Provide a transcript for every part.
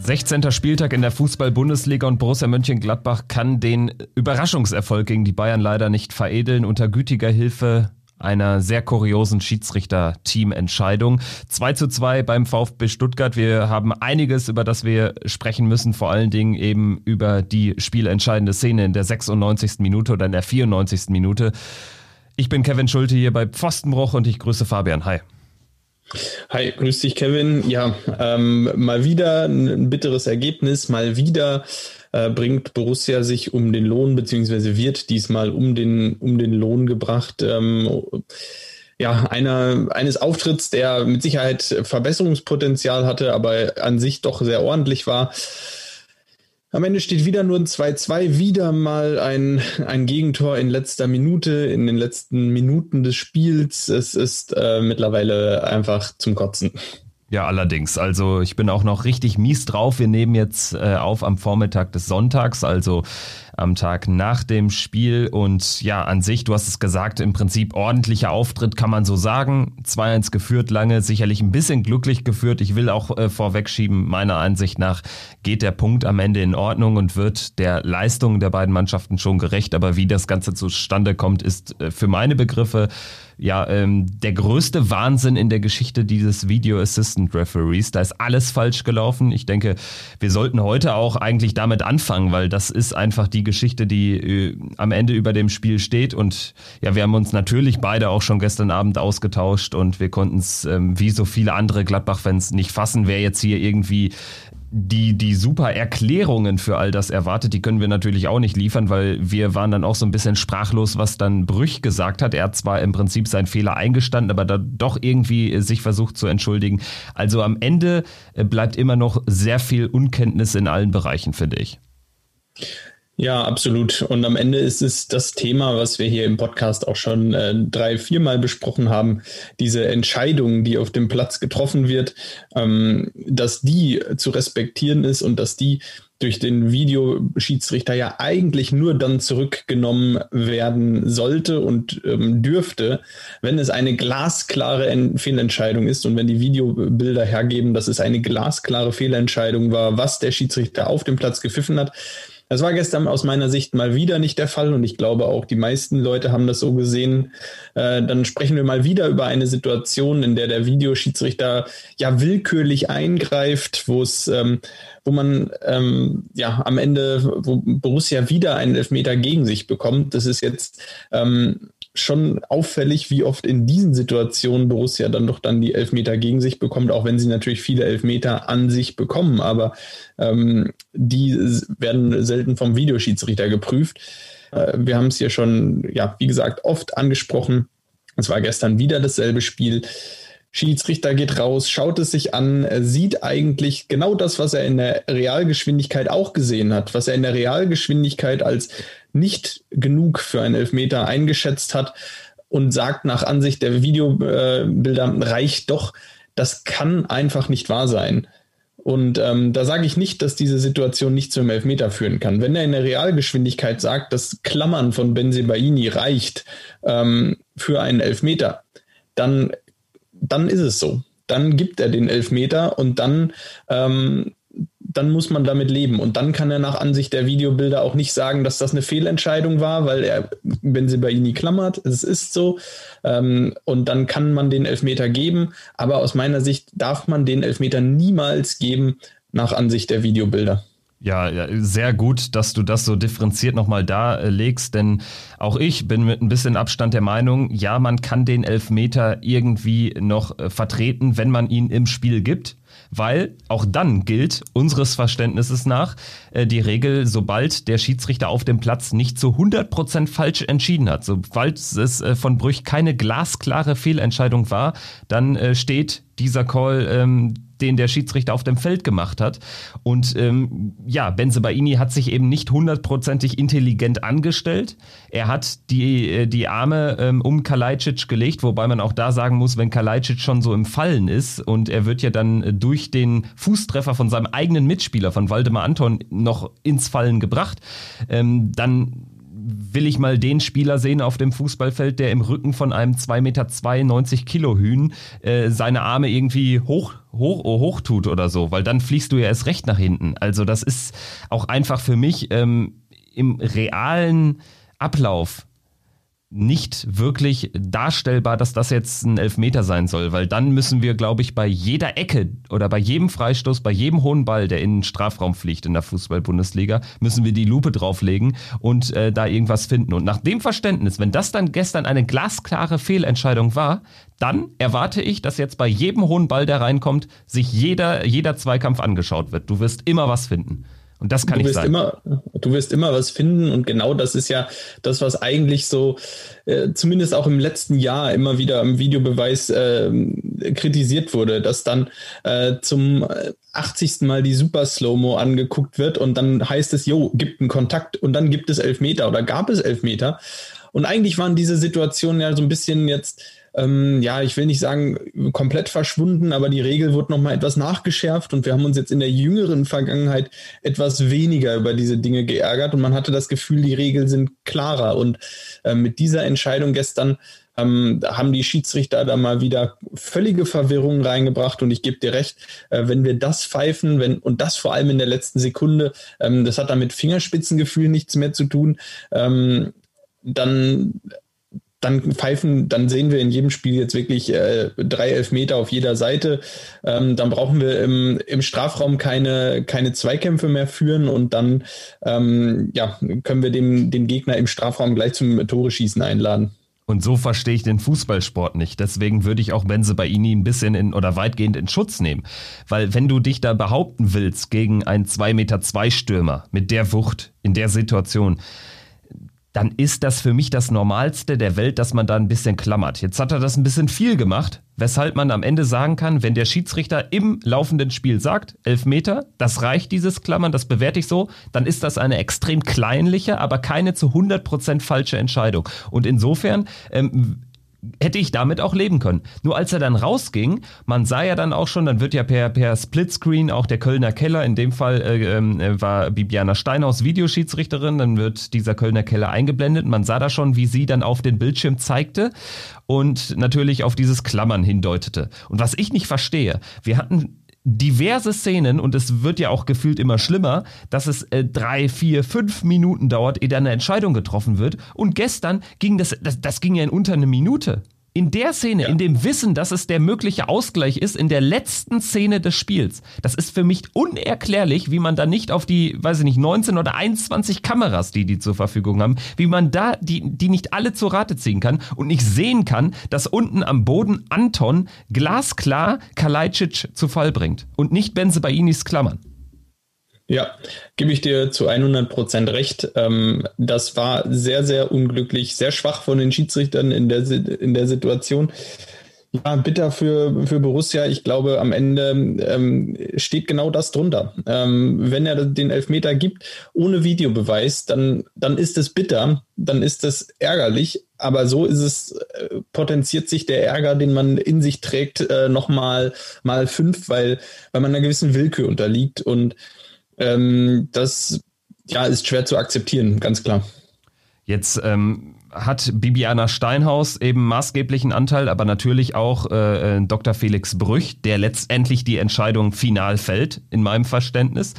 16. Spieltag in der Fußball-Bundesliga und Borussia Mönchengladbach kann den Überraschungserfolg gegen die Bayern leider nicht veredeln. Unter gütiger Hilfe einer sehr kuriosen Schiedsrichter-Team-Entscheidung. 2 zu 2 beim VfB Stuttgart. Wir haben einiges, über das wir sprechen müssen, vor allen Dingen eben über die spielentscheidende Szene in der 96. Minute oder in der 94. Minute. Ich bin Kevin Schulte hier bei Pfostenbruch und ich grüße Fabian. Hi. Hi, grüß dich, Kevin. Ja, ähm, mal wieder ein bitteres Ergebnis, mal wieder äh, bringt Borussia sich um den Lohn, beziehungsweise wird diesmal um den, um den Lohn gebracht. Ähm, ja, einer, eines Auftritts, der mit Sicherheit Verbesserungspotenzial hatte, aber an sich doch sehr ordentlich war. Am Ende steht wieder nur ein 2-2, wieder mal ein, ein Gegentor in letzter Minute, in den letzten Minuten des Spiels. Es ist äh, mittlerweile einfach zum Kotzen. Ja, allerdings. Also ich bin auch noch richtig mies drauf. Wir nehmen jetzt äh, auf am Vormittag des Sonntags, also am Tag nach dem Spiel. Und ja, an sich, du hast es gesagt, im Prinzip ordentlicher Auftritt, kann man so sagen. 2-1 geführt, lange sicherlich ein bisschen glücklich geführt. Ich will auch äh, vorwegschieben, meiner Ansicht nach geht der Punkt am Ende in Ordnung und wird der Leistung der beiden Mannschaften schon gerecht. Aber wie das Ganze zustande kommt, ist äh, für meine Begriffe ja, ähm, der größte Wahnsinn in der Geschichte dieses Video Assistant Referees. Da ist alles falsch gelaufen. Ich denke, wir sollten heute auch eigentlich damit anfangen, weil das ist einfach die Geschichte, die äh, am Ende über dem Spiel steht. Und ja, wir haben uns natürlich beide auch schon gestern Abend ausgetauscht und wir konnten es ähm, wie so viele andere Gladbach-Fans nicht fassen, wer jetzt hier irgendwie die, die super Erklärungen für all das erwartet, die können wir natürlich auch nicht liefern, weil wir waren dann auch so ein bisschen sprachlos, was dann Brüch gesagt hat. Er hat zwar im Prinzip seinen Fehler eingestanden, aber da doch irgendwie sich versucht zu entschuldigen. Also am Ende äh, bleibt immer noch sehr viel Unkenntnis in allen Bereichen, finde ich. Ja, absolut. Und am Ende ist es das Thema, was wir hier im Podcast auch schon äh, drei, viermal besprochen haben, diese Entscheidung, die auf dem Platz getroffen wird, ähm, dass die zu respektieren ist und dass die durch den Videoschiedsrichter ja eigentlich nur dann zurückgenommen werden sollte und ähm, dürfte, wenn es eine glasklare Fehlentscheidung ist und wenn die Videobilder hergeben, dass es eine glasklare Fehlentscheidung war, was der Schiedsrichter auf dem Platz gepfiffen hat das war gestern aus meiner Sicht mal wieder nicht der Fall und ich glaube auch die meisten Leute haben das so gesehen. Äh, dann sprechen wir mal wieder über eine Situation, in der der Videoschiedsrichter ja willkürlich eingreift, wo es, ähm, wo man ähm, ja am Ende, wo Borussia wieder einen Elfmeter gegen sich bekommt. Das ist jetzt ähm, schon auffällig, wie oft in diesen Situationen Borussia dann doch dann die Elfmeter gegen sich bekommt, auch wenn sie natürlich viele Elfmeter an sich bekommen, aber ähm, die werden selten vom Videoschiedsrichter geprüft. Äh, wir haben es hier schon, ja, wie gesagt, oft angesprochen. Es war gestern wieder dasselbe Spiel. Schiedsrichter geht raus, schaut es sich an, sieht eigentlich genau das, was er in der Realgeschwindigkeit auch gesehen hat, was er in der Realgeschwindigkeit als nicht genug für einen Elfmeter eingeschätzt hat und sagt nach Ansicht der Videobilder reicht doch. Das kann einfach nicht wahr sein. Und ähm, da sage ich nicht, dass diese Situation nicht zum Elfmeter führen kann. Wenn er in der Realgeschwindigkeit sagt, das Klammern von Benzebaini reicht ähm, für einen Elfmeter, dann, dann ist es so. Dann gibt er den Elfmeter und dann ähm, dann muss man damit leben. Und dann kann er nach Ansicht der Videobilder auch nicht sagen, dass das eine Fehlentscheidung war, weil er, wenn sie bei ihm klammert, es ist so. Ähm, und dann kann man den Elfmeter geben. Aber aus meiner Sicht darf man den Elfmeter niemals geben nach Ansicht der Videobilder. Ja, sehr gut, dass du das so differenziert nochmal darlegst, denn auch ich bin mit ein bisschen Abstand der Meinung, ja, man kann den Elfmeter irgendwie noch äh, vertreten, wenn man ihn im Spiel gibt weil auch dann gilt unseres Verständnisses nach äh, die Regel, sobald der Schiedsrichter auf dem Platz nicht zu 100% falsch entschieden hat, sobald es äh, von Brüch keine glasklare Fehlentscheidung war, dann äh, steht dieser Call ähm, den der Schiedsrichter auf dem Feld gemacht hat. Und ähm, ja, Benzebaini hat sich eben nicht hundertprozentig intelligent angestellt. Er hat die, äh, die Arme ähm, um Kalajdzic gelegt, wobei man auch da sagen muss, wenn Kalajdzic schon so im Fallen ist und er wird ja dann durch den Fußtreffer von seinem eigenen Mitspieler, von Waldemar Anton, noch ins Fallen gebracht, ähm, dann will ich mal den Spieler sehen auf dem Fußballfeld, der im Rücken von einem 2,92 Meter 92 Kilo Hühn äh, seine Arme irgendwie hoch, hoch, oh, hoch tut oder so, weil dann fliegst du ja erst recht nach hinten. Also das ist auch einfach für mich ähm, im realen Ablauf nicht wirklich darstellbar, dass das jetzt ein Elfmeter sein soll, weil dann müssen wir, glaube ich, bei jeder Ecke oder bei jedem Freistoß, bei jedem hohen Ball, der in den Strafraum fliegt in der Fußball-Bundesliga, müssen wir die Lupe drauflegen und äh, da irgendwas finden. Und nach dem Verständnis, wenn das dann gestern eine glasklare Fehlentscheidung war, dann erwarte ich, dass jetzt bei jedem hohen Ball, der reinkommt, sich jeder, jeder Zweikampf angeschaut wird. Du wirst immer was finden. Und das kann du nicht sein. Immer, du wirst immer was finden und genau das ist ja das, was eigentlich so, äh, zumindest auch im letzten Jahr immer wieder im Videobeweis äh, kritisiert wurde, dass dann äh, zum 80. Mal die Super Slow-Mo angeguckt wird und dann heißt es, jo, gibt einen Kontakt und dann gibt es Elfmeter oder gab es Elfmeter. Und eigentlich waren diese Situationen ja so ein bisschen jetzt ähm, ja, ich will nicht sagen komplett verschwunden, aber die Regel wurde nochmal etwas nachgeschärft und wir haben uns jetzt in der jüngeren Vergangenheit etwas weniger über diese Dinge geärgert und man hatte das Gefühl, die Regeln sind klarer. Und äh, mit dieser Entscheidung gestern ähm, haben die Schiedsrichter da mal wieder völlige Verwirrung reingebracht und ich gebe dir recht, äh, wenn wir das pfeifen, wenn und das vor allem in der letzten Sekunde, ähm, das hat dann mit Fingerspitzengefühl nichts mehr zu tun, ähm, dann dann pfeifen, dann sehen wir in jedem Spiel jetzt wirklich äh, drei Elfmeter auf jeder Seite. Ähm, dann brauchen wir im, im Strafraum keine, keine Zweikämpfe mehr führen und dann ähm, ja, können wir dem, den Gegner im Strafraum gleich zum Tore schießen einladen. Und so verstehe ich den Fußballsport nicht. Deswegen würde ich auch Benze Baini ein bisschen in oder weitgehend in Schutz nehmen. Weil wenn du dich da behaupten willst gegen einen 2 Meter 2 Stürmer mit der Wucht in der Situation, dann ist das für mich das Normalste der Welt, dass man da ein bisschen klammert. Jetzt hat er das ein bisschen viel gemacht, weshalb man am Ende sagen kann, wenn der Schiedsrichter im laufenden Spiel sagt, elf Meter, das reicht dieses Klammern, das bewerte ich so, dann ist das eine extrem kleinliche, aber keine zu 100% falsche Entscheidung. Und insofern ähm, hätte ich damit auch leben können. Nur als er dann rausging, man sah ja dann auch schon, dann wird ja per, per Splitscreen auch der Kölner Keller, in dem Fall äh, äh, war Bibiana Steinhaus Videoschiedsrichterin, dann wird dieser Kölner Keller eingeblendet. Man sah da schon, wie sie dann auf den Bildschirm zeigte und natürlich auf dieses Klammern hindeutete. Und was ich nicht verstehe, wir hatten diverse Szenen und es wird ja auch gefühlt immer schlimmer, dass es äh, drei, vier, fünf Minuten dauert, ehe dann eine Entscheidung getroffen wird. Und gestern ging das, das, das ging ja in unter eine Minute. In der Szene, ja. in dem Wissen, dass es der mögliche Ausgleich ist, in der letzten Szene des Spiels. Das ist für mich unerklärlich, wie man da nicht auf die, weiß ich nicht, 19 oder 21 Kameras, die die zur Verfügung haben, wie man da die, die nicht alle zur Rate ziehen kann und nicht sehen kann, dass unten am Boden Anton glasklar Kalajdzic zu Fall bringt und nicht Benze Bainis Klammern. Ja, gebe ich dir zu 100 Prozent recht. Ähm, das war sehr, sehr unglücklich, sehr schwach von den Schiedsrichtern in der, in der Situation. Ja, bitter für, für Borussia. Ich glaube, am Ende ähm, steht genau das drunter. Ähm, wenn er den Elfmeter gibt, ohne Videobeweis, dann, dann ist es bitter, dann ist es ärgerlich. Aber so ist es, äh, potenziert sich der Ärger, den man in sich trägt, äh, nochmal mal fünf, weil, weil man einer gewissen Willkür unterliegt. Und ähm, das ja, ist schwer zu akzeptieren, ganz klar. Jetzt ähm, hat Bibiana Steinhaus eben maßgeblichen Anteil, aber natürlich auch äh, äh Dr. Felix Brüch, der letztendlich die Entscheidung final fällt, in meinem Verständnis.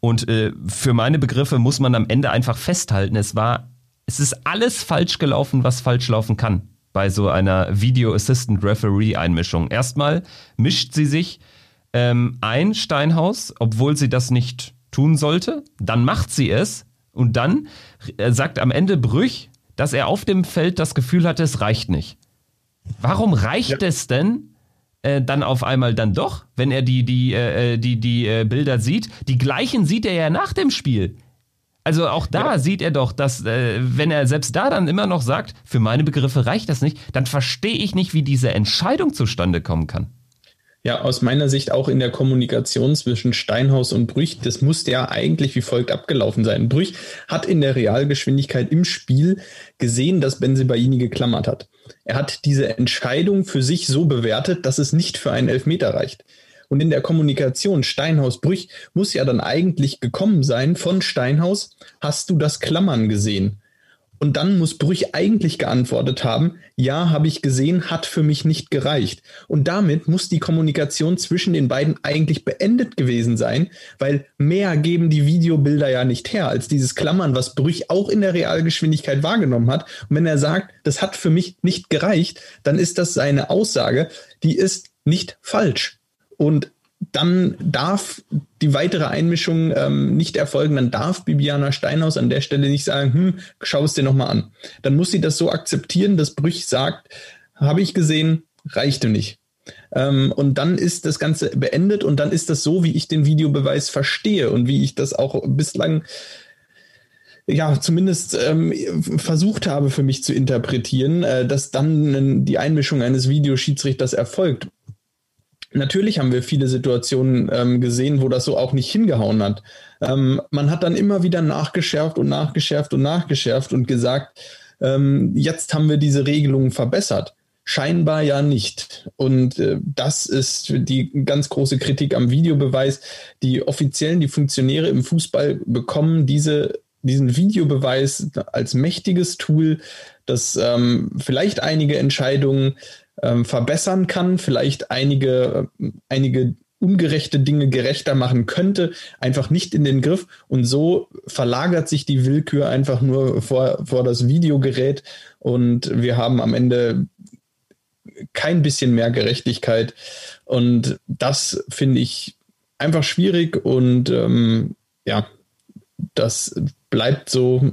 Und äh, für meine Begriffe muss man am Ende einfach festhalten, es war, es ist alles falsch gelaufen, was falsch laufen kann bei so einer Video Assistant Referee Einmischung. Erstmal mischt sie sich ähm, ein, Steinhaus, obwohl sie das nicht tun sollte, dann macht sie es und dann äh, sagt am Ende Brüch, dass er auf dem Feld das Gefühl hatte, es reicht nicht. Warum reicht ja. es denn äh, dann auf einmal dann doch, wenn er die, die, äh, äh die, die äh, Bilder sieht? Die gleichen sieht er ja nach dem Spiel. Also auch da ja. sieht er doch, dass äh, wenn er selbst da dann immer noch sagt, für meine Begriffe reicht das nicht, dann verstehe ich nicht, wie diese Entscheidung zustande kommen kann. Ja, aus meiner Sicht auch in der Kommunikation zwischen Steinhaus und Brüch, das muss ja eigentlich wie folgt abgelaufen sein. Brüch hat in der Realgeschwindigkeit im Spiel gesehen, dass Benzebaini geklammert hat. Er hat diese Entscheidung für sich so bewertet, dass es nicht für einen Elfmeter reicht. Und in der Kommunikation Steinhaus-Brüch muss ja dann eigentlich gekommen sein von Steinhaus, hast du das Klammern gesehen? Und dann muss Brüch eigentlich geantwortet haben, ja, habe ich gesehen, hat für mich nicht gereicht. Und damit muss die Kommunikation zwischen den beiden eigentlich beendet gewesen sein, weil mehr geben die Videobilder ja nicht her als dieses Klammern, was Brüch auch in der Realgeschwindigkeit wahrgenommen hat. Und wenn er sagt, das hat für mich nicht gereicht, dann ist das seine Aussage, die ist nicht falsch. Und dann darf die weitere Einmischung ähm, nicht erfolgen. Dann darf Bibiana Steinhaus an der Stelle nicht sagen, hm, schau es dir nochmal an. Dann muss sie das so akzeptieren, dass Brüch sagt, habe ich gesehen, reichte nicht. Ähm, und dann ist das Ganze beendet und dann ist das so, wie ich den Videobeweis verstehe und wie ich das auch bislang ja, zumindest ähm, versucht habe für mich zu interpretieren, äh, dass dann die Einmischung eines Videoschiedsrichters erfolgt. Natürlich haben wir viele Situationen ähm, gesehen, wo das so auch nicht hingehauen hat. Ähm, man hat dann immer wieder nachgeschärft und nachgeschärft und nachgeschärft und gesagt, ähm, jetzt haben wir diese Regelungen verbessert. Scheinbar ja nicht. Und äh, das ist die ganz große Kritik am Videobeweis. Die Offiziellen, die Funktionäre im Fußball bekommen diese, diesen Videobeweis als mächtiges Tool, das ähm, vielleicht einige Entscheidungen ähm, verbessern kann, vielleicht einige, einige ungerechte Dinge gerechter machen könnte, einfach nicht in den Griff. Und so verlagert sich die Willkür einfach nur vor, vor das Videogerät und wir haben am Ende kein bisschen mehr Gerechtigkeit. Und das finde ich einfach schwierig und ähm, ja, das bleibt so.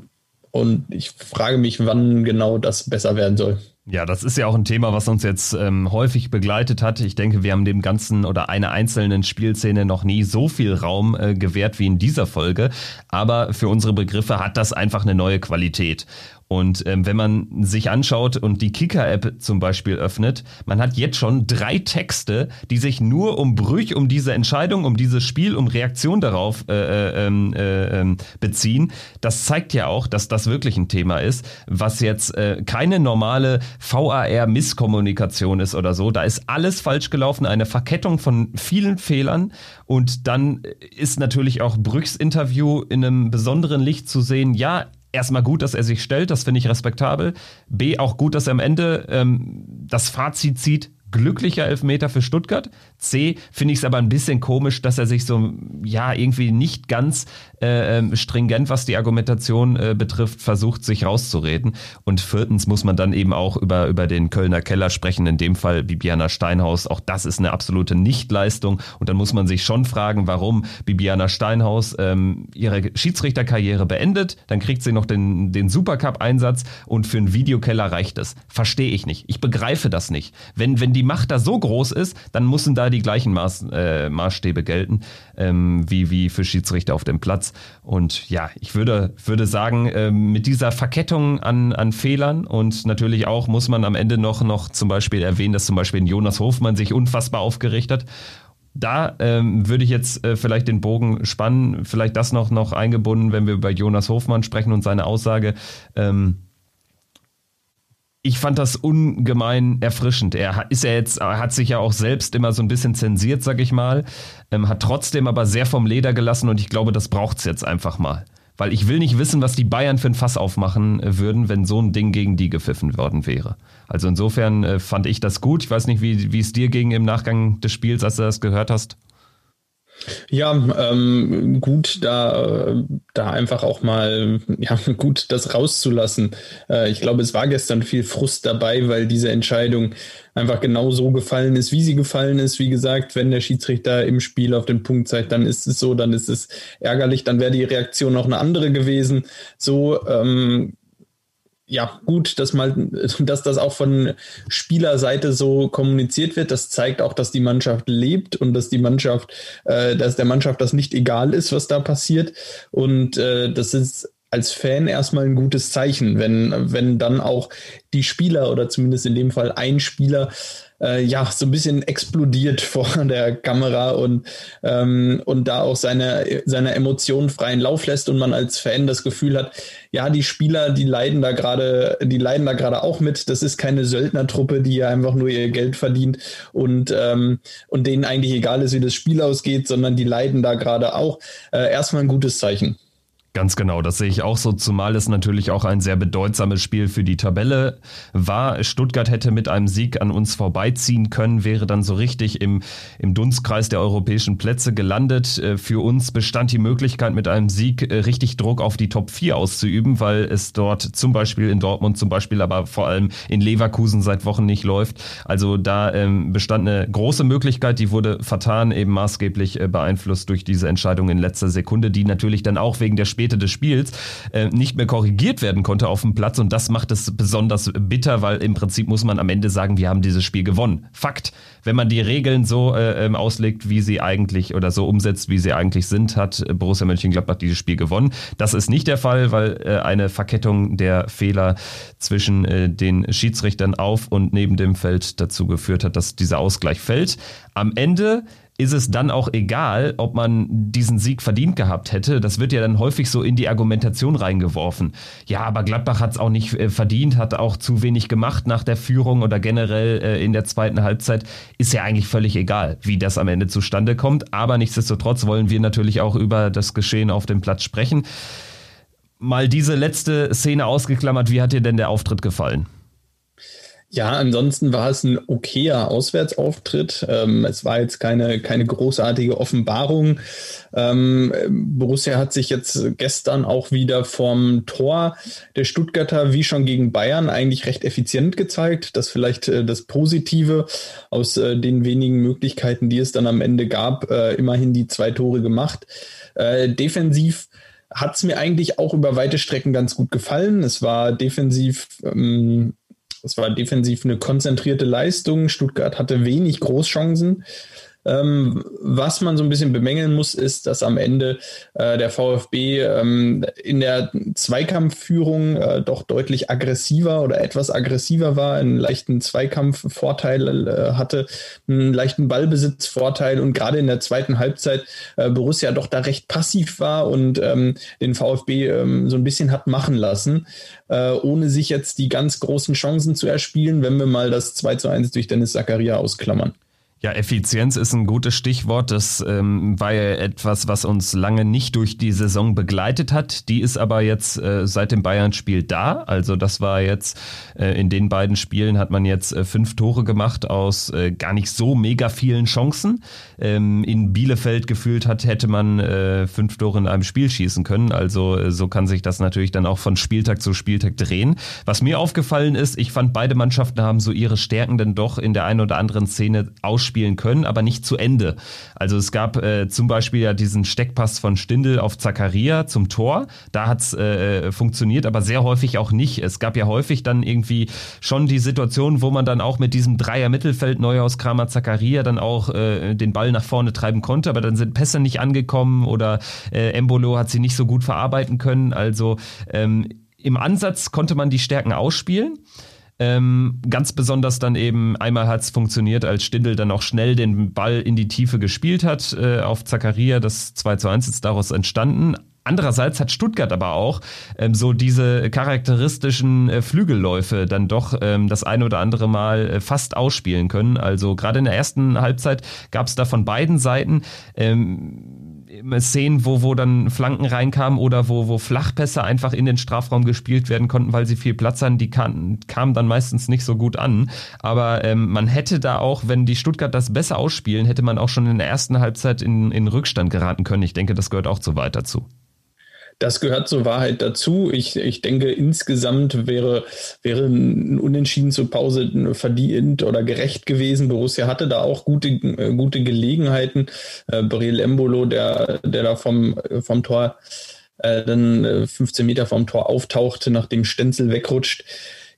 Und ich frage mich, wann genau das besser werden soll. Ja, das ist ja auch ein Thema, was uns jetzt ähm, häufig begleitet hat. Ich denke, wir haben dem Ganzen oder einer einzelnen Spielszene noch nie so viel Raum äh, gewährt wie in dieser Folge. Aber für unsere Begriffe hat das einfach eine neue Qualität. Und ähm, wenn man sich anschaut und die Kicker-App zum Beispiel öffnet, man hat jetzt schon drei Texte, die sich nur um Brüch, um diese Entscheidung, um dieses Spiel, um Reaktion darauf äh, äh, ähm, äh, äh, beziehen. Das zeigt ja auch, dass das wirklich ein Thema ist, was jetzt äh, keine normale VAR-Misskommunikation ist oder so. Da ist alles falsch gelaufen, eine Verkettung von vielen Fehlern. Und dann ist natürlich auch Brüchs Interview in einem besonderen Licht zu sehen. Ja, erstmal gut, dass er sich stellt, das finde ich respektabel. B, auch gut, dass er am Ende ähm, das Fazit zieht, glücklicher Elfmeter für Stuttgart. C, finde ich es aber ein bisschen komisch, dass er sich so, ja, irgendwie nicht ganz äh, ähm, stringent, was die Argumentation äh, betrifft, versucht, sich rauszureden. Und viertens muss man dann eben auch über, über den Kölner Keller sprechen, in dem Fall Bibiana Steinhaus. Auch das ist eine absolute Nichtleistung. Und dann muss man sich schon fragen, warum Bibiana Steinhaus ähm, ihre Schiedsrichterkarriere beendet. Dann kriegt sie noch den, den Supercup-Einsatz und für einen Videokeller reicht es. Verstehe ich nicht. Ich begreife das nicht. Wenn, wenn die Macht da so groß ist, dann müssen da die gleichen Maß, äh, Maßstäbe gelten, ähm, wie, wie für Schiedsrichter auf dem Platz. Und ja, ich würde, würde sagen, äh, mit dieser Verkettung an, an Fehlern und natürlich auch muss man am Ende noch, noch zum Beispiel erwähnen, dass zum Beispiel Jonas Hofmann sich unfassbar aufgerichtet hat. Da ähm, würde ich jetzt äh, vielleicht den Bogen spannen, vielleicht das noch, noch eingebunden, wenn wir über Jonas Hofmann sprechen und seine Aussage. Ähm, ich fand das ungemein erfrischend. Er ist ja jetzt, er hat sich ja auch selbst immer so ein bisschen zensiert, sag ich mal, ähm, hat trotzdem aber sehr vom Leder gelassen und ich glaube, das braucht's jetzt einfach mal. Weil ich will nicht wissen, was die Bayern für ein Fass aufmachen äh, würden, wenn so ein Ding gegen die gepfiffen worden wäre. Also insofern äh, fand ich das gut. Ich weiß nicht, wie, wie es dir ging im Nachgang des Spiels, als du das gehört hast. Ja, ähm, gut, da, da einfach auch mal, ja, gut, das rauszulassen. Äh, ich glaube, es war gestern viel Frust dabei, weil diese Entscheidung einfach genau so gefallen ist, wie sie gefallen ist. Wie gesagt, wenn der Schiedsrichter im Spiel auf den Punkt zeigt, dann ist es so, dann ist es ärgerlich, dann wäre die Reaktion auch eine andere gewesen. So, ähm, ja, gut, dass mal, dass das auch von Spielerseite so kommuniziert wird. Das zeigt auch, dass die Mannschaft lebt und dass die Mannschaft, äh, dass der Mannschaft das nicht egal ist, was da passiert. Und äh, das ist als Fan erstmal ein gutes Zeichen, wenn, wenn dann auch die Spieler oder zumindest in dem Fall ein Spieler äh, ja so ein bisschen explodiert vor der Kamera und, ähm, und da auch seine, seine Emotionen freien Lauf lässt und man als Fan das Gefühl hat, ja, die Spieler, die leiden da gerade, die leiden da gerade auch mit. Das ist keine Söldnertruppe, die ja einfach nur ihr Geld verdient und, ähm, und denen eigentlich egal ist, wie das Spiel ausgeht, sondern die leiden da gerade auch. Äh, erstmal ein gutes Zeichen. Ganz genau, das sehe ich auch so, zumal es natürlich auch ein sehr bedeutsames Spiel für die Tabelle war. Stuttgart hätte mit einem Sieg an uns vorbeiziehen können, wäre dann so richtig im, im Dunstkreis der europäischen Plätze gelandet. Äh, für uns bestand die Möglichkeit, mit einem Sieg äh, richtig Druck auf die Top 4 auszuüben, weil es dort zum Beispiel in Dortmund, zum Beispiel aber vor allem in Leverkusen seit Wochen nicht läuft. Also da ähm, bestand eine große Möglichkeit, die wurde vertan, eben maßgeblich äh, beeinflusst durch diese Entscheidung in letzter Sekunde, die natürlich dann auch wegen der Sp Späte des Spiels äh, nicht mehr korrigiert werden konnte auf dem Platz und das macht es besonders bitter, weil im Prinzip muss man am Ende sagen, wir haben dieses Spiel gewonnen. Fakt. Wenn man die Regeln so äh, ähm, auslegt, wie sie eigentlich oder so umsetzt, wie sie eigentlich sind, hat Borussia Mönchengladbach dieses Spiel gewonnen. Das ist nicht der Fall, weil äh, eine Verkettung der Fehler zwischen äh, den Schiedsrichtern auf und neben dem Feld dazu geführt hat, dass dieser Ausgleich fällt. Am Ende ist es dann auch egal, ob man diesen Sieg verdient gehabt hätte. Das wird ja dann häufig so in die Argumentation reingeworfen. Ja, aber Gladbach hat es auch nicht äh, verdient, hat auch zu wenig gemacht nach der Führung oder generell äh, in der zweiten Halbzeit. Ist ja eigentlich völlig egal, wie das am Ende zustande kommt. Aber nichtsdestotrotz wollen wir natürlich auch über das Geschehen auf dem Platz sprechen. Mal diese letzte Szene ausgeklammert, wie hat dir denn der Auftritt gefallen? Ja, ansonsten war es ein okayer Auswärtsauftritt. Ähm, es war jetzt keine, keine großartige Offenbarung. Ähm, Borussia hat sich jetzt gestern auch wieder vom Tor der Stuttgarter, wie schon gegen Bayern, eigentlich recht effizient gezeigt. Das vielleicht äh, das Positive aus äh, den wenigen Möglichkeiten, die es dann am Ende gab, äh, immerhin die zwei Tore gemacht. Äh, defensiv hat es mir eigentlich auch über weite Strecken ganz gut gefallen. Es war defensiv ähm, das war defensiv eine konzentrierte Leistung. Stuttgart hatte wenig Großchancen. Ähm, was man so ein bisschen bemängeln muss, ist, dass am Ende äh, der VfB ähm, in der Zweikampfführung äh, doch deutlich aggressiver oder etwas aggressiver war, einen leichten Zweikampfvorteil äh, hatte, einen leichten Ballbesitzvorteil und gerade in der zweiten Halbzeit äh, Borussia doch da recht passiv war und ähm, den VfB ähm, so ein bisschen hat machen lassen, äh, ohne sich jetzt die ganz großen Chancen zu erspielen, wenn wir mal das 2 zu 1 durch Dennis Zakaria ausklammern. Ja, Effizienz ist ein gutes Stichwort. Das ähm, war ja etwas, was uns lange nicht durch die Saison begleitet hat. Die ist aber jetzt äh, seit dem Bayern-Spiel da. Also das war jetzt äh, in den beiden Spielen hat man jetzt äh, fünf Tore gemacht aus äh, gar nicht so mega vielen Chancen. Ähm, in Bielefeld gefühlt hat, hätte man äh, fünf Tore in einem Spiel schießen können. Also äh, so kann sich das natürlich dann auch von Spieltag zu Spieltag drehen. Was mir aufgefallen ist, ich fand beide Mannschaften haben so ihre Stärken dann doch in der einen oder anderen Szene ausspielen spielen können, aber nicht zu Ende. Also es gab äh, zum Beispiel ja diesen Steckpass von Stindel auf Zakaria zum Tor. Da hat's äh, funktioniert, aber sehr häufig auch nicht. Es gab ja häufig dann irgendwie schon die Situation, wo man dann auch mit diesem Dreier Mittelfeld Neuhaus, Kramer, Zakaria dann auch äh, den Ball nach vorne treiben konnte, aber dann sind Pässe nicht angekommen oder äh, Embolo hat sie nicht so gut verarbeiten können. Also ähm, im Ansatz konnte man die Stärken ausspielen. Ähm, ganz besonders dann eben, einmal hat es funktioniert, als Stindl dann auch schnell den Ball in die Tiefe gespielt hat äh, auf Zakaria. Das 2 zu 1 ist daraus entstanden. Andererseits hat Stuttgart aber auch ähm, so diese charakteristischen äh, Flügelläufe dann doch ähm, das eine oder andere Mal äh, fast ausspielen können. Also gerade in der ersten Halbzeit gab es da von beiden Seiten ähm, Szenen, wo, wo dann Flanken reinkamen oder wo, wo Flachpässe einfach in den Strafraum gespielt werden konnten, weil sie viel Platz hatten, die kamen kam dann meistens nicht so gut an. Aber ähm, man hätte da auch, wenn die Stuttgart das besser ausspielen, hätte man auch schon in der ersten Halbzeit in, in Rückstand geraten können. Ich denke, das gehört auch zu weit dazu. Das gehört zur Wahrheit dazu. Ich, ich denke, insgesamt wäre, wäre ein Unentschieden zur Pause verdient oder gerecht gewesen. Borussia hatte da auch gute, äh, gute Gelegenheiten. Äh, Breel Embolo, der, der da vom, vom Tor äh, dann 15 äh, Meter vom Tor auftauchte, nachdem Stenzel wegrutscht.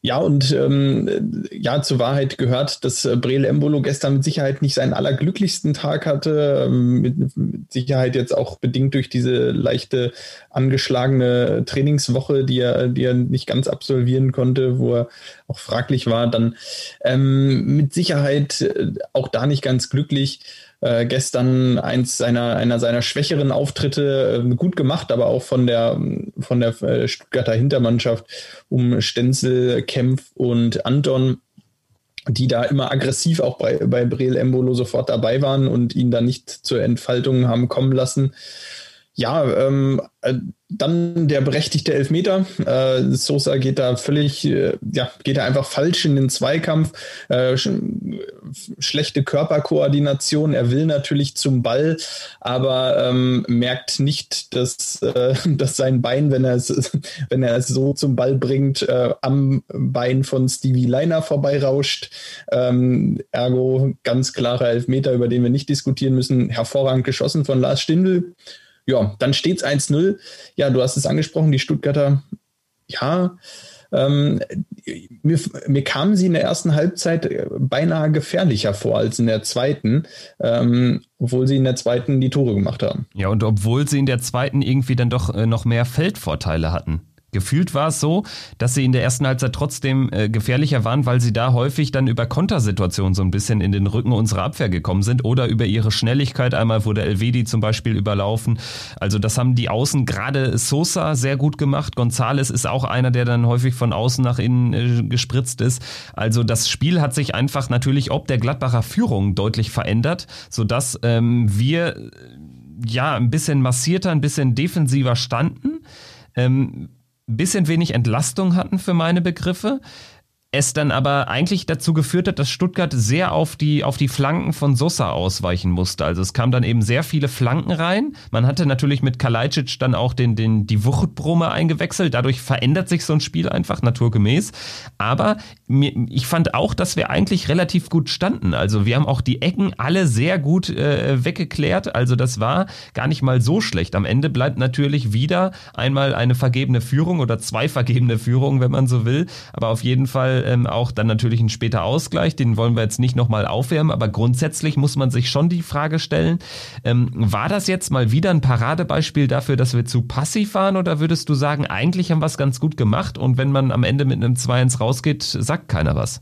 Ja, und ähm, ja, zur Wahrheit gehört, dass äh, Breel Embolo gestern mit Sicherheit nicht seinen allerglücklichsten Tag hatte. Ähm, mit, mit, Sicherheit jetzt auch bedingt durch diese leichte angeschlagene Trainingswoche, die er, die er nicht ganz absolvieren konnte, wo er auch fraglich war. Dann ähm, mit Sicherheit äh, auch da nicht ganz glücklich äh, gestern eins seiner, einer seiner schwächeren Auftritte äh, gut gemacht, aber auch von der, von der äh, Stuttgarter Hintermannschaft um Stenzel, Kempf und Anton die da immer aggressiv auch bei, bei Breel Embolo sofort dabei waren und ihn da nicht zur Entfaltung haben kommen lassen. Ja, ähm, äh, dann der berechtigte Elfmeter. Äh, Sosa geht da völlig, äh, ja, geht da einfach falsch in den Zweikampf. Äh, sch schlechte Körperkoordination. Er will natürlich zum Ball, aber ähm, merkt nicht, dass, äh, dass sein Bein, wenn er es, wenn er es so zum Ball bringt, äh, am Bein von Stevie Leiner vorbeirauscht. Ähm, ergo ganz klarer Elfmeter, über den wir nicht diskutieren müssen. Hervorragend geschossen von Lars Stindl ja, dann steht es 1-0. Ja, du hast es angesprochen, die Stuttgarter, ja, ähm, mir, mir kamen sie in der ersten Halbzeit beinahe gefährlicher vor als in der zweiten, ähm, obwohl sie in der zweiten die Tore gemacht haben. Ja, und obwohl sie in der zweiten irgendwie dann doch äh, noch mehr Feldvorteile hatten. Gefühlt war es so, dass sie in der ersten Halbzeit trotzdem äh, gefährlicher waren, weil sie da häufig dann über Kontersituationen so ein bisschen in den Rücken unserer Abwehr gekommen sind oder über ihre Schnelligkeit. Einmal wurde Elvedi zum Beispiel überlaufen. Also das haben die Außen gerade Sosa sehr gut gemacht. Gonzales ist auch einer, der dann häufig von außen nach innen äh, gespritzt ist. Also das Spiel hat sich einfach natürlich ob der Gladbacher Führung deutlich verändert, sodass ähm, wir äh, ja ein bisschen massierter, ein bisschen defensiver standen. Ähm, bisschen wenig Entlastung hatten für meine Begriffe es dann aber eigentlich dazu geführt hat, dass Stuttgart sehr auf die, auf die Flanken von Sosa ausweichen musste. Also es kam dann eben sehr viele Flanken rein. Man hatte natürlich mit Kalajdzic dann auch den, den, die Wuchtbrumme eingewechselt. Dadurch verändert sich so ein Spiel einfach naturgemäß. Aber mir, ich fand auch, dass wir eigentlich relativ gut standen. Also wir haben auch die Ecken alle sehr gut äh, weggeklärt. Also das war gar nicht mal so schlecht. Am Ende bleibt natürlich wieder einmal eine vergebene Führung oder zwei vergebene Führungen, wenn man so will. Aber auf jeden Fall ähm, auch dann natürlich ein später Ausgleich, den wollen wir jetzt nicht nochmal aufwärmen, aber grundsätzlich muss man sich schon die Frage stellen, ähm, war das jetzt mal wieder ein Paradebeispiel dafür, dass wir zu passiv waren oder würdest du sagen, eigentlich haben wir es ganz gut gemacht und wenn man am Ende mit einem 2-1 rausgeht, sagt keiner was?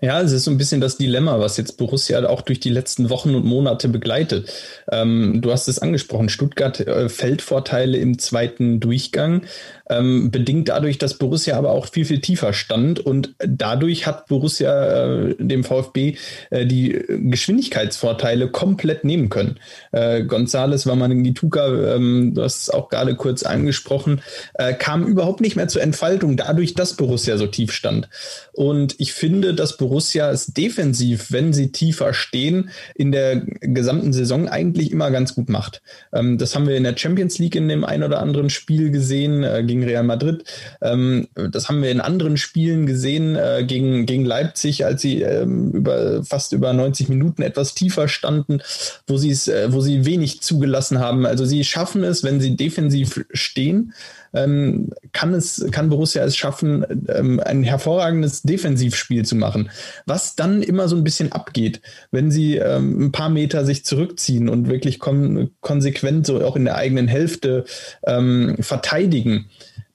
Ja, es ist so ein bisschen das Dilemma, was jetzt Borussia auch durch die letzten Wochen und Monate begleitet. Ähm, du hast es angesprochen, Stuttgart äh, Feldvorteile im zweiten Durchgang ähm, bedingt dadurch, dass Borussia aber auch viel, viel tiefer stand und dadurch hat Borussia äh, dem VfB äh, die Geschwindigkeitsvorteile komplett nehmen können. Äh, Gonzales, Wamangituka, ähm, du hast es auch gerade kurz angesprochen, äh, kam überhaupt nicht mehr zur Entfaltung, dadurch, dass Borussia so tief stand. Und ich finde, dass Borussia es defensiv, wenn sie tiefer stehen, in der gesamten Saison eigentlich immer ganz gut macht. Ähm, das haben wir in der Champions League in dem ein oder anderen Spiel gesehen, äh, gegen Real Madrid. Ähm, das haben wir in anderen Spielen gesehen, äh, gegen, gegen Leipzig, als sie ähm, über, fast über 90 Minuten etwas tiefer standen, wo, äh, wo sie wenig zugelassen haben. Also sie schaffen es, wenn sie defensiv stehen, ähm, kann es, kann Borussia es schaffen, ähm, ein hervorragendes Defensivspiel zu machen. Was dann immer so ein bisschen abgeht, wenn sie ähm, ein paar Meter sich zurückziehen und wirklich kon konsequent so auch in der eigenen Hälfte ähm, verteidigen,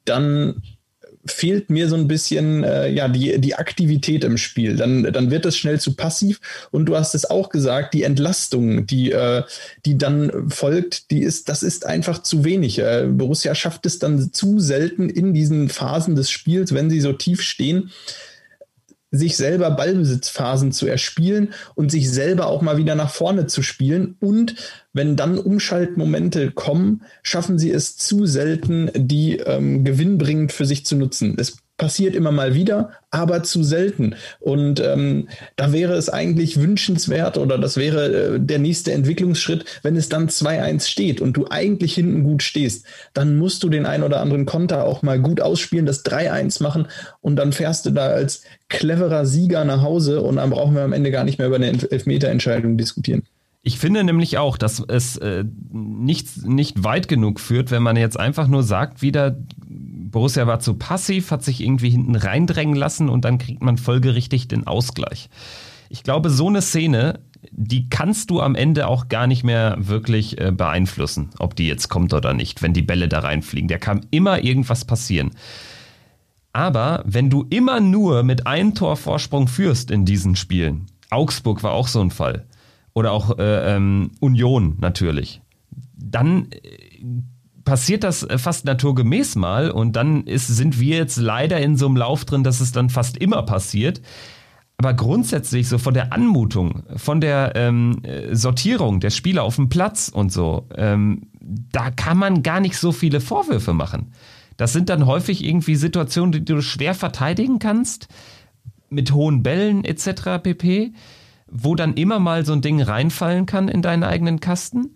dann fehlt mir so ein bisschen äh, ja die, die Aktivität im Spiel. Dann, dann wird es schnell zu passiv. Und du hast es auch gesagt, die Entlastung, die, äh, die dann folgt, die ist, das ist einfach zu wenig. Äh, Borussia schafft es dann zu selten in diesen Phasen des Spiels, wenn sie so tief stehen, sich selber Ballbesitzphasen zu erspielen und sich selber auch mal wieder nach vorne zu spielen. Und wenn dann Umschaltmomente kommen, schaffen sie es zu selten, die ähm, gewinnbringend für sich zu nutzen. Es passiert immer mal wieder, aber zu selten. Und ähm, da wäre es eigentlich wünschenswert oder das wäre äh, der nächste Entwicklungsschritt, wenn es dann 2-1 steht und du eigentlich hinten gut stehst, dann musst du den ein oder anderen Konter auch mal gut ausspielen, das 3-1 machen und dann fährst du da als cleverer Sieger nach Hause und dann brauchen wir am Ende gar nicht mehr über eine Elfmeterentscheidung diskutieren. Ich finde nämlich auch, dass es äh, nicht, nicht weit genug führt, wenn man jetzt einfach nur sagt, wieder Borussia war zu passiv, hat sich irgendwie hinten reindrängen lassen und dann kriegt man folgerichtig den Ausgleich. Ich glaube, so eine Szene, die kannst du am Ende auch gar nicht mehr wirklich äh, beeinflussen, ob die jetzt kommt oder nicht, wenn die Bälle da reinfliegen. Da kann immer irgendwas passieren. Aber wenn du immer nur mit einem Tor Vorsprung führst in diesen Spielen, Augsburg war auch so ein Fall, oder auch äh, ähm, Union natürlich, dann äh, passiert das äh, fast naturgemäß mal und dann ist, sind wir jetzt leider in so einem Lauf drin, dass es dann fast immer passiert. Aber grundsätzlich so von der Anmutung, von der ähm, äh, Sortierung der Spieler auf dem Platz und so, ähm, da kann man gar nicht so viele Vorwürfe machen. Das sind dann häufig irgendwie Situationen, die du schwer verteidigen kannst, mit hohen Bällen etc. pp, wo dann immer mal so ein Ding reinfallen kann in deinen eigenen Kasten.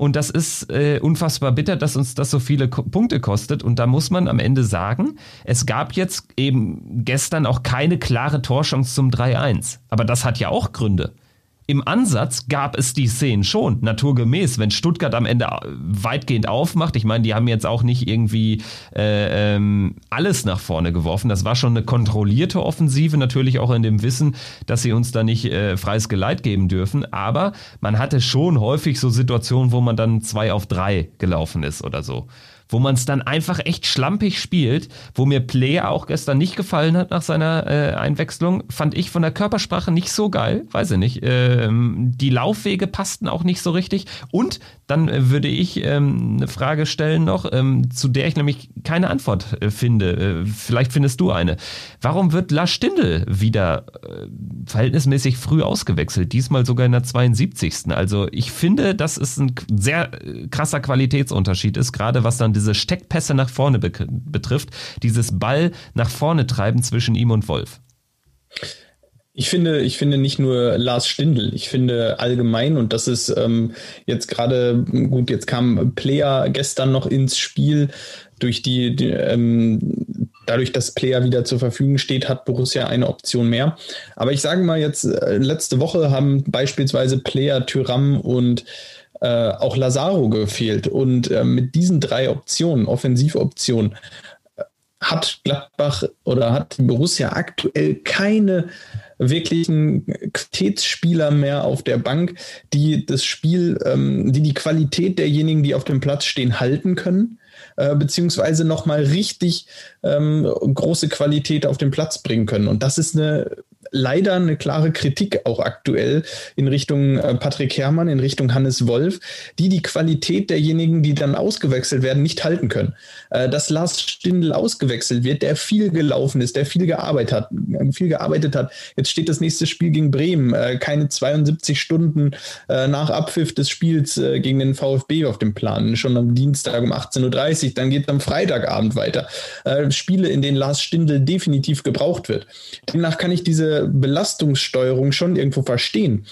Und das ist äh, unfassbar bitter, dass uns das so viele Ko Punkte kostet. Und da muss man am Ende sagen, es gab jetzt eben gestern auch keine klare Torchance zum 3-1. Aber das hat ja auch Gründe. Im Ansatz gab es die Szenen schon, naturgemäß, wenn Stuttgart am Ende äh, weitgehend aufmacht. Ich meine, die haben jetzt auch nicht irgendwie äh, ähm, alles nach vorne geworfen. Das war schon eine kontrollierte Offensive, natürlich auch in dem Wissen, dass sie uns da nicht äh, freies Geleit geben dürfen. Aber man hatte schon häufig so Situationen, wo man dann zwei auf drei gelaufen ist oder so wo man es dann einfach echt schlampig spielt, wo mir Player auch gestern nicht gefallen hat nach seiner äh, Einwechslung, fand ich von der Körpersprache nicht so geil, weiß ich nicht. Ähm, die Laufwege passten auch nicht so richtig und dann äh, würde ich ähm, eine Frage stellen noch, ähm, zu der ich nämlich keine Antwort äh, finde. Äh, vielleicht findest du eine. Warum wird Lars Stindl wieder äh, verhältnismäßig früh ausgewechselt? Diesmal sogar in der 72. Also ich finde, dass es ein sehr äh, krasser Qualitätsunterschied ist, gerade was dann diese Steckpässe nach vorne be betrifft, dieses Ball nach vorne treiben zwischen ihm und Wolf. Ich finde, ich finde nicht nur Lars Stindl, ich finde allgemein, und das ist ähm, jetzt gerade, gut, jetzt kam Player gestern noch ins Spiel, durch die, die ähm, dadurch, dass Player wieder zur Verfügung steht, hat Borussia eine Option mehr. Aber ich sage mal jetzt, äh, letzte Woche haben beispielsweise Player, Tyram und äh, auch Lazaro gefehlt. Und äh, mit diesen drei Optionen, Offensivoptionen, äh, hat Gladbach oder hat Borussia aktuell keine wirklichen Qualitätsspieler mehr auf der Bank, die das Spiel, ähm, die die Qualität derjenigen, die auf dem Platz stehen, halten können äh, beziehungsweise nochmal richtig ähm, große Qualität auf den Platz bringen können. Und das ist eine leider eine klare Kritik auch aktuell in Richtung äh, Patrick Herrmann, in Richtung Hannes Wolf, die die Qualität derjenigen, die dann ausgewechselt werden, nicht halten können. Äh, dass Lars Stindl ausgewechselt wird, der viel gelaufen ist, der viel gearbeitet hat, viel gearbeitet hat. Jetzt steht das nächste Spiel gegen Bremen, äh, keine 72 Stunden nach Abpfiff des Spiels gegen den VfB auf dem Plan, schon am Dienstag um 18.30 Uhr, dann geht es am Freitagabend weiter. Spiele, in denen Lars Stindl definitiv gebraucht wird. Demnach kann ich diese Belastungssteuerung schon irgendwo verstehen.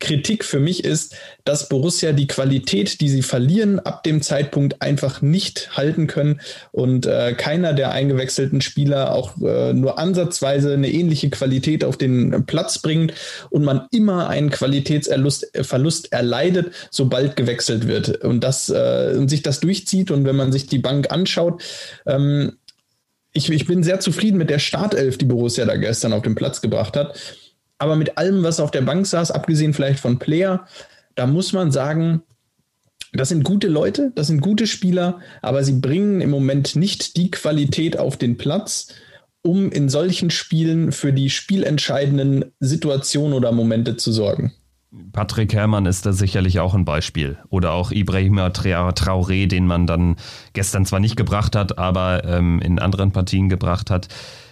Kritik für mich ist, dass Borussia die Qualität, die sie verlieren, ab dem Zeitpunkt einfach nicht halten können und äh, keiner der eingewechselten Spieler auch äh, nur ansatzweise eine ähnliche Qualität auf den Platz bringt und man immer einen Qualitätsverlust erleidet, sobald gewechselt wird und das äh, und sich das durchzieht und wenn man sich die Bank anschaut, ähm, ich, ich bin sehr zufrieden mit der Startelf, die Borussia da gestern auf den Platz gebracht hat. Aber mit allem, was auf der Bank saß, abgesehen vielleicht von Player, da muss man sagen, das sind gute Leute, das sind gute Spieler, aber sie bringen im Moment nicht die Qualität auf den Platz, um in solchen Spielen für die spielentscheidenden Situationen oder Momente zu sorgen. Patrick Herrmann ist da sicherlich auch ein Beispiel. Oder auch Ibrahima Traoré, den man dann gestern zwar nicht gebracht hat, aber ähm, in anderen Partien gebracht hat.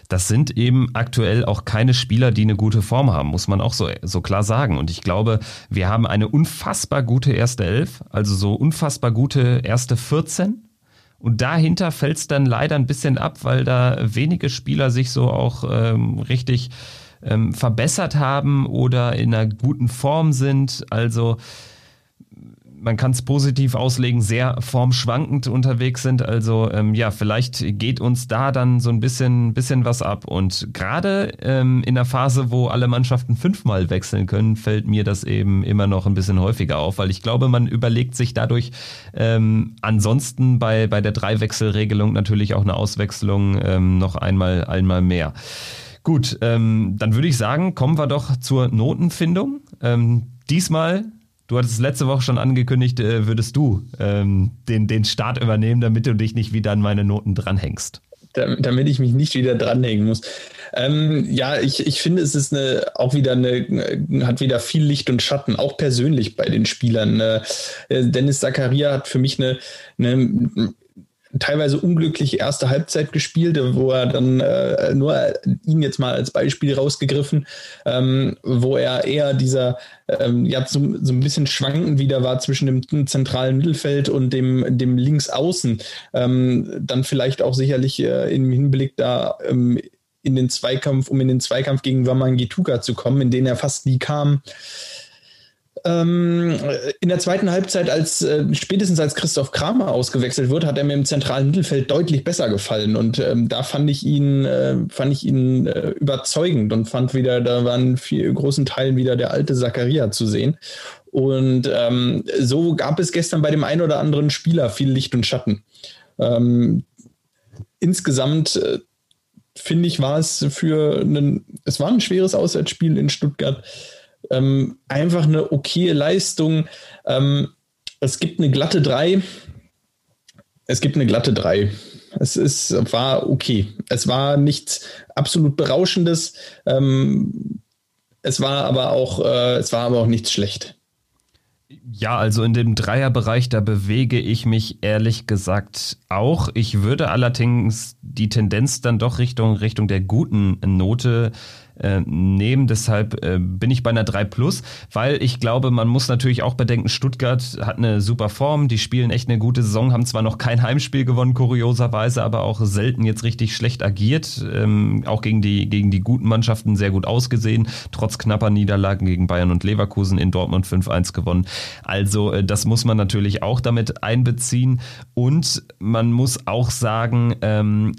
Das sind eben aktuell auch keine Spieler, die eine gute Form haben, muss man auch so, so klar sagen. Und ich glaube, wir haben eine unfassbar gute erste Elf, also so unfassbar gute erste 14. Und dahinter fällt es dann leider ein bisschen ab, weil da wenige Spieler sich so auch ähm, richtig ähm, verbessert haben oder in einer guten Form sind. Also man kann es positiv auslegen, sehr formschwankend unterwegs sind. Also ähm, ja, vielleicht geht uns da dann so ein bisschen, bisschen was ab. Und gerade ähm, in der Phase, wo alle Mannschaften fünfmal wechseln können, fällt mir das eben immer noch ein bisschen häufiger auf, weil ich glaube, man überlegt sich dadurch ähm, ansonsten bei, bei der Dreiwechselregelung natürlich auch eine Auswechslung ähm, noch einmal, einmal mehr. Gut, ähm, dann würde ich sagen, kommen wir doch zur Notenfindung. Ähm, diesmal Du hattest es letzte Woche schon angekündigt, äh, würdest du ähm, den, den Start übernehmen, damit du dich nicht wieder an meine Noten dranhängst. Damit ich mich nicht wieder dranhängen muss. Ähm, ja, ich, ich finde, es ist eine, auch wieder eine, hat wieder viel Licht und Schatten, auch persönlich bei den Spielern. Äh, Dennis Zakaria hat für mich eine, eine teilweise unglückliche erste Halbzeit gespielt, wo er dann äh, nur ihn jetzt mal als Beispiel rausgegriffen, ähm, wo er eher dieser ähm, ja so, so ein bisschen schwankend wieder war zwischen dem zentralen Mittelfeld und dem dem Linksaußen, ähm, dann vielleicht auch sicherlich äh, im Hinblick da ähm, in den Zweikampf, um in den Zweikampf gegen Wamangituka zu kommen, in den er fast nie kam. Ähm, in der zweiten Halbzeit, als äh, spätestens als Christoph Kramer ausgewechselt wird, hat er mir im zentralen Mittelfeld deutlich besser gefallen. Und ähm, da fand ich ihn, äh, fand ich ihn äh, überzeugend und fand wieder, da waren viel großen Teilen wieder der alte Zakaria zu sehen. Und ähm, so gab es gestern bei dem einen oder anderen Spieler viel Licht und Schatten. Ähm, insgesamt äh, finde ich, war es für einen, es war ein schweres Auswärtsspiel in Stuttgart ähm, einfach eine okaye Leistung. Ähm, es gibt eine glatte 3. Es gibt eine glatte 3. Es ist, war okay. Es war nichts absolut Berauschendes. Ähm, es war aber auch, äh, es war aber auch nichts schlecht. Ja, also in dem Dreierbereich, da bewege ich mich ehrlich gesagt auch. Ich würde allerdings die Tendenz dann doch Richtung, Richtung der guten Note äh, nehmen. Deshalb äh, bin ich bei einer 3 Plus, weil ich glaube, man muss natürlich auch bedenken, Stuttgart hat eine super Form, die spielen echt eine gute Saison, haben zwar noch kein Heimspiel gewonnen, kurioserweise, aber auch selten jetzt richtig schlecht agiert, ähm, auch gegen die, gegen die guten Mannschaften sehr gut ausgesehen, trotz knapper Niederlagen gegen Bayern und Leverkusen in Dortmund 5-1 gewonnen. Also äh, das muss man natürlich auch damit einbeziehen und man muss auch sagen, ähm,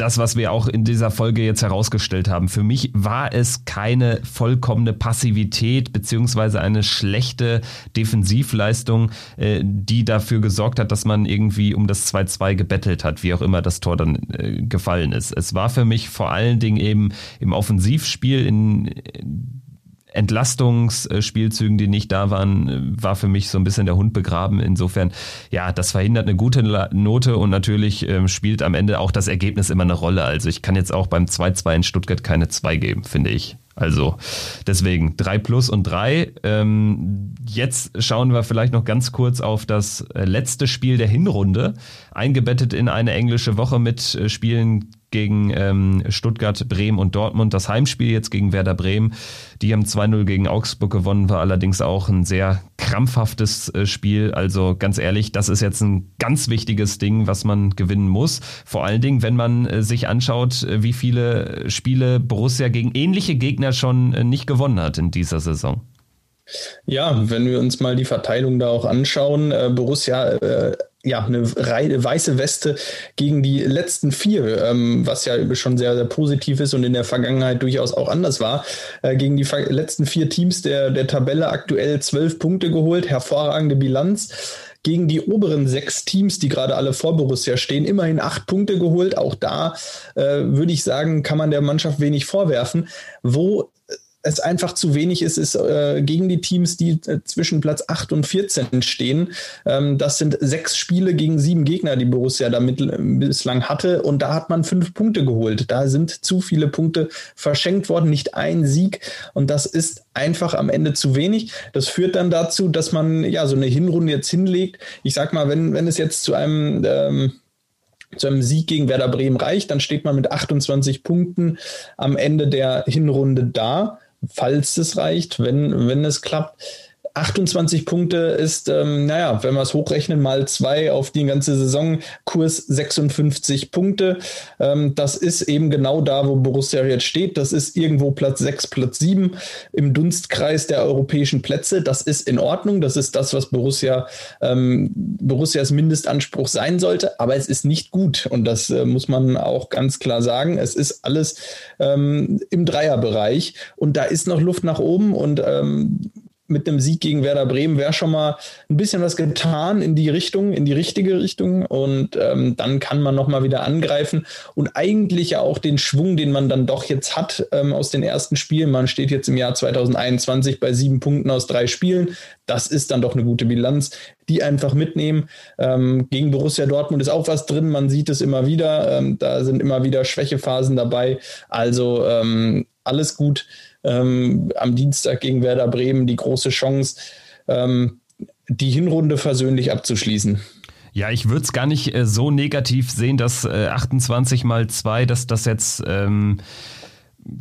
das, was wir auch in dieser Folge jetzt herausgestellt haben. Für mich war es keine vollkommene Passivität beziehungsweise eine schlechte Defensivleistung, äh, die dafür gesorgt hat, dass man irgendwie um das 2-2 gebettelt hat, wie auch immer das Tor dann äh, gefallen ist. Es war für mich vor allen Dingen eben im Offensivspiel in Entlastungsspielzügen, die nicht da waren, war für mich so ein bisschen der Hund begraben. Insofern, ja, das verhindert eine gute Note und natürlich ähm, spielt am Ende auch das Ergebnis immer eine Rolle. Also ich kann jetzt auch beim 2-2 in Stuttgart keine 2 geben, finde ich. Also deswegen 3 plus und 3. Ähm, jetzt schauen wir vielleicht noch ganz kurz auf das äh, letzte Spiel der Hinrunde, eingebettet in eine englische Woche mit äh, Spielen gegen ähm, Stuttgart, Bremen und Dortmund. Das Heimspiel jetzt gegen Werder Bremen. Die haben 2-0 gegen Augsburg gewonnen, war allerdings auch ein sehr krampfhaftes äh, Spiel. Also ganz ehrlich, das ist jetzt ein ganz wichtiges Ding, was man gewinnen muss. Vor allen Dingen, wenn man äh, sich anschaut, äh, wie viele Spiele Borussia gegen ähnliche Gegner schon äh, nicht gewonnen hat in dieser Saison. Ja, wenn wir uns mal die Verteilung da auch anschauen, äh, Borussia äh, ja, eine weiße Weste gegen die letzten vier, ähm, was ja schon sehr, sehr positiv ist und in der Vergangenheit durchaus auch anders war. Äh, gegen die letzten vier Teams der, der Tabelle aktuell zwölf Punkte geholt, hervorragende Bilanz. Gegen die oberen sechs Teams, die gerade alle vor Borussia stehen, immerhin acht Punkte geholt. Auch da äh, würde ich sagen, kann man der Mannschaft wenig vorwerfen. Wo es einfach zu wenig ist, ist äh, gegen die Teams, die äh, zwischen Platz 8 und 14 stehen. Ähm, das sind sechs Spiele gegen sieben Gegner, die Borussia damit äh, bislang hatte. Und da hat man fünf Punkte geholt. Da sind zu viele Punkte verschenkt worden, nicht ein Sieg. Und das ist einfach am Ende zu wenig. Das führt dann dazu, dass man ja so eine Hinrunde jetzt hinlegt. Ich sag mal, wenn, wenn es jetzt zu einem ähm, zu einem Sieg gegen Werder Bremen reicht, dann steht man mit 28 Punkten am Ende der Hinrunde da falls es reicht, wenn, wenn es klappt. 28 Punkte ist, ähm, naja, wenn wir es hochrechnen, mal zwei auf die ganze Saison, Kurs 56 Punkte. Ähm, das ist eben genau da, wo Borussia jetzt steht. Das ist irgendwo Platz 6, Platz 7 im Dunstkreis der europäischen Plätze. Das ist in Ordnung. Das ist das, was Borussia, ähm, Borussias Mindestanspruch sein sollte. Aber es ist nicht gut. Und das äh, muss man auch ganz klar sagen. Es ist alles ähm, im Dreierbereich. Und da ist noch Luft nach oben. Und ähm, mit einem Sieg gegen Werder Bremen wäre schon mal ein bisschen was getan in die Richtung, in die richtige Richtung. Und ähm, dann kann man nochmal wieder angreifen und eigentlich ja auch den Schwung, den man dann doch jetzt hat ähm, aus den ersten Spielen. Man steht jetzt im Jahr 2021 bei sieben Punkten aus drei Spielen. Das ist dann doch eine gute Bilanz. Die einfach mitnehmen. Ähm, gegen Borussia Dortmund ist auch was drin. Man sieht es immer wieder. Ähm, da sind immer wieder Schwächephasen dabei. Also ähm, alles gut ähm, am Dienstag gegen Werder Bremen die große Chance, ähm, die Hinrunde versöhnlich abzuschließen. Ja, ich würde es gar nicht äh, so negativ sehen, dass äh, 28 mal 2, dass das jetzt ähm,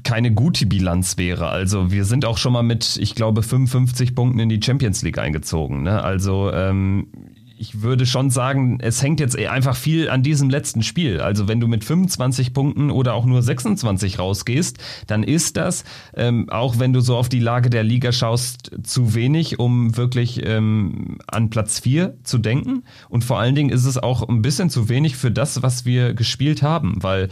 keine gute Bilanz wäre. Also wir sind auch schon mal mit, ich glaube, 55 Punkten in die Champions League eingezogen. Ne? Also ähm, ich würde schon sagen, es hängt jetzt einfach viel an diesem letzten Spiel. Also wenn du mit 25 Punkten oder auch nur 26 rausgehst, dann ist das, ähm, auch wenn du so auf die Lage der Liga schaust, zu wenig, um wirklich ähm, an Platz 4 zu denken. Und vor allen Dingen ist es auch ein bisschen zu wenig für das, was wir gespielt haben, weil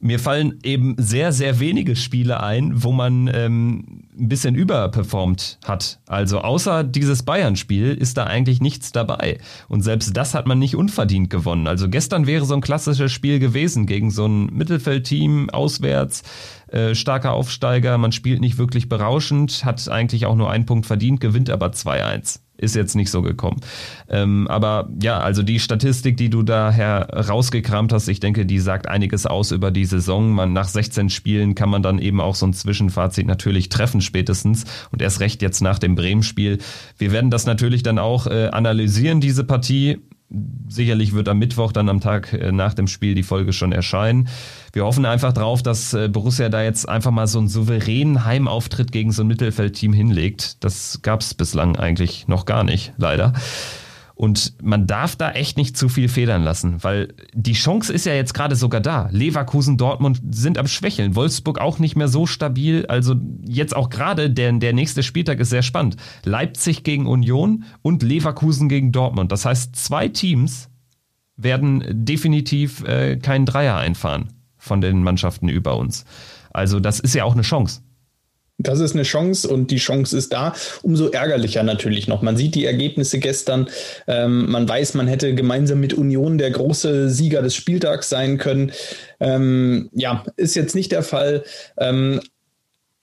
mir fallen eben sehr, sehr wenige Spiele ein, wo man ähm, ein bisschen überperformt hat. Also außer dieses Bayern-Spiel ist da eigentlich nichts dabei. Und selbst das hat man nicht unverdient gewonnen. Also gestern wäre so ein klassisches Spiel gewesen gegen so ein Mittelfeldteam auswärts. Äh, starker Aufsteiger, man spielt nicht wirklich berauschend, hat eigentlich auch nur einen Punkt verdient, gewinnt aber 2-1 ist jetzt nicht so gekommen. Ähm, aber ja, also die Statistik, die du da herausgekramt hast, ich denke, die sagt einiges aus über die Saison. Man, nach 16 Spielen kann man dann eben auch so ein Zwischenfazit natürlich treffen spätestens und erst recht jetzt nach dem Bremen-Spiel. Wir werden das natürlich dann auch äh, analysieren, diese Partie. Sicherlich wird am Mittwoch dann am Tag äh, nach dem Spiel die Folge schon erscheinen. Wir hoffen einfach drauf, dass äh, Borussia da jetzt einfach mal so einen souveränen Heimauftritt gegen so ein Mittelfeldteam hinlegt. Das gab es bislang eigentlich noch gar nicht, leider. Und man darf da echt nicht zu viel federn lassen, weil die Chance ist ja jetzt gerade sogar da. Leverkusen, Dortmund sind am Schwächeln. Wolfsburg auch nicht mehr so stabil. Also jetzt auch gerade der, der nächste Spieltag ist sehr spannend. Leipzig gegen Union und Leverkusen gegen Dortmund. Das heißt, zwei Teams werden definitiv äh, keinen Dreier einfahren von den Mannschaften über uns. Also das ist ja auch eine Chance. Das ist eine Chance und die Chance ist da. Umso ärgerlicher natürlich noch. Man sieht die Ergebnisse gestern. Ähm, man weiß, man hätte gemeinsam mit Union der große Sieger des Spieltags sein können. Ähm, ja, ist jetzt nicht der Fall. Ähm,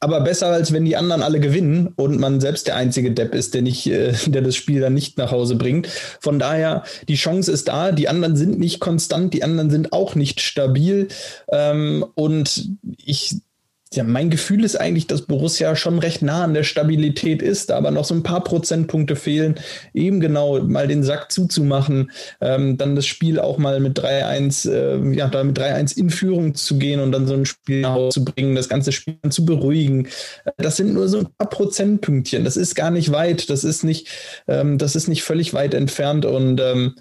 aber besser als wenn die anderen alle gewinnen und man selbst der einzige Depp ist, der nicht, äh, der das Spiel dann nicht nach Hause bringt. Von daher, die Chance ist da, die anderen sind nicht konstant, die anderen sind auch nicht stabil. Ähm, und ich ja, mein Gefühl ist eigentlich, dass Borussia schon recht nah an der Stabilität ist, aber noch so ein paar Prozentpunkte fehlen, eben genau mal den Sack zuzumachen, ähm, dann das Spiel auch mal mit 3-1, äh, ja, da mit 3-1 in Führung zu gehen und dann so ein Spiel nach Hause zu bringen, das ganze Spiel zu beruhigen. Das sind nur so ein paar Prozentpünktchen. Das ist gar nicht weit, das ist nicht, ähm, das ist nicht völlig weit entfernt und ähm,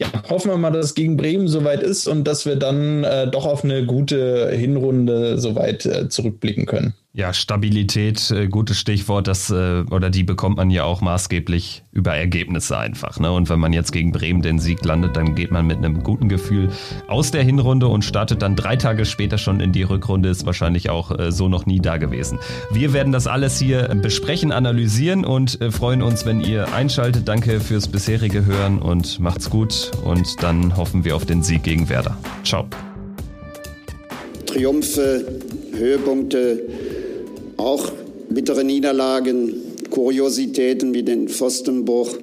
ja, hoffen wir mal, dass es gegen Bremen soweit ist und dass wir dann äh, doch auf eine gute Hinrunde soweit äh, zurückblicken können. Ja, Stabilität, äh, gutes Stichwort, das äh, oder die bekommt man ja auch maßgeblich über Ergebnisse einfach. Ne? Und wenn man jetzt gegen Bremen den Sieg landet, dann geht man mit einem guten Gefühl aus der Hinrunde und startet dann drei Tage später schon in die Rückrunde, ist wahrscheinlich auch äh, so noch nie da gewesen. Wir werden das alles hier besprechen, analysieren und äh, freuen uns, wenn ihr einschaltet. Danke fürs bisherige Hören und macht's gut und dann hoffen wir auf den Sieg gegen Werder. Ciao. Triumphe, Höhepunkte auch bittere Niederlagen, Kuriositäten wie den Pfostenbruch.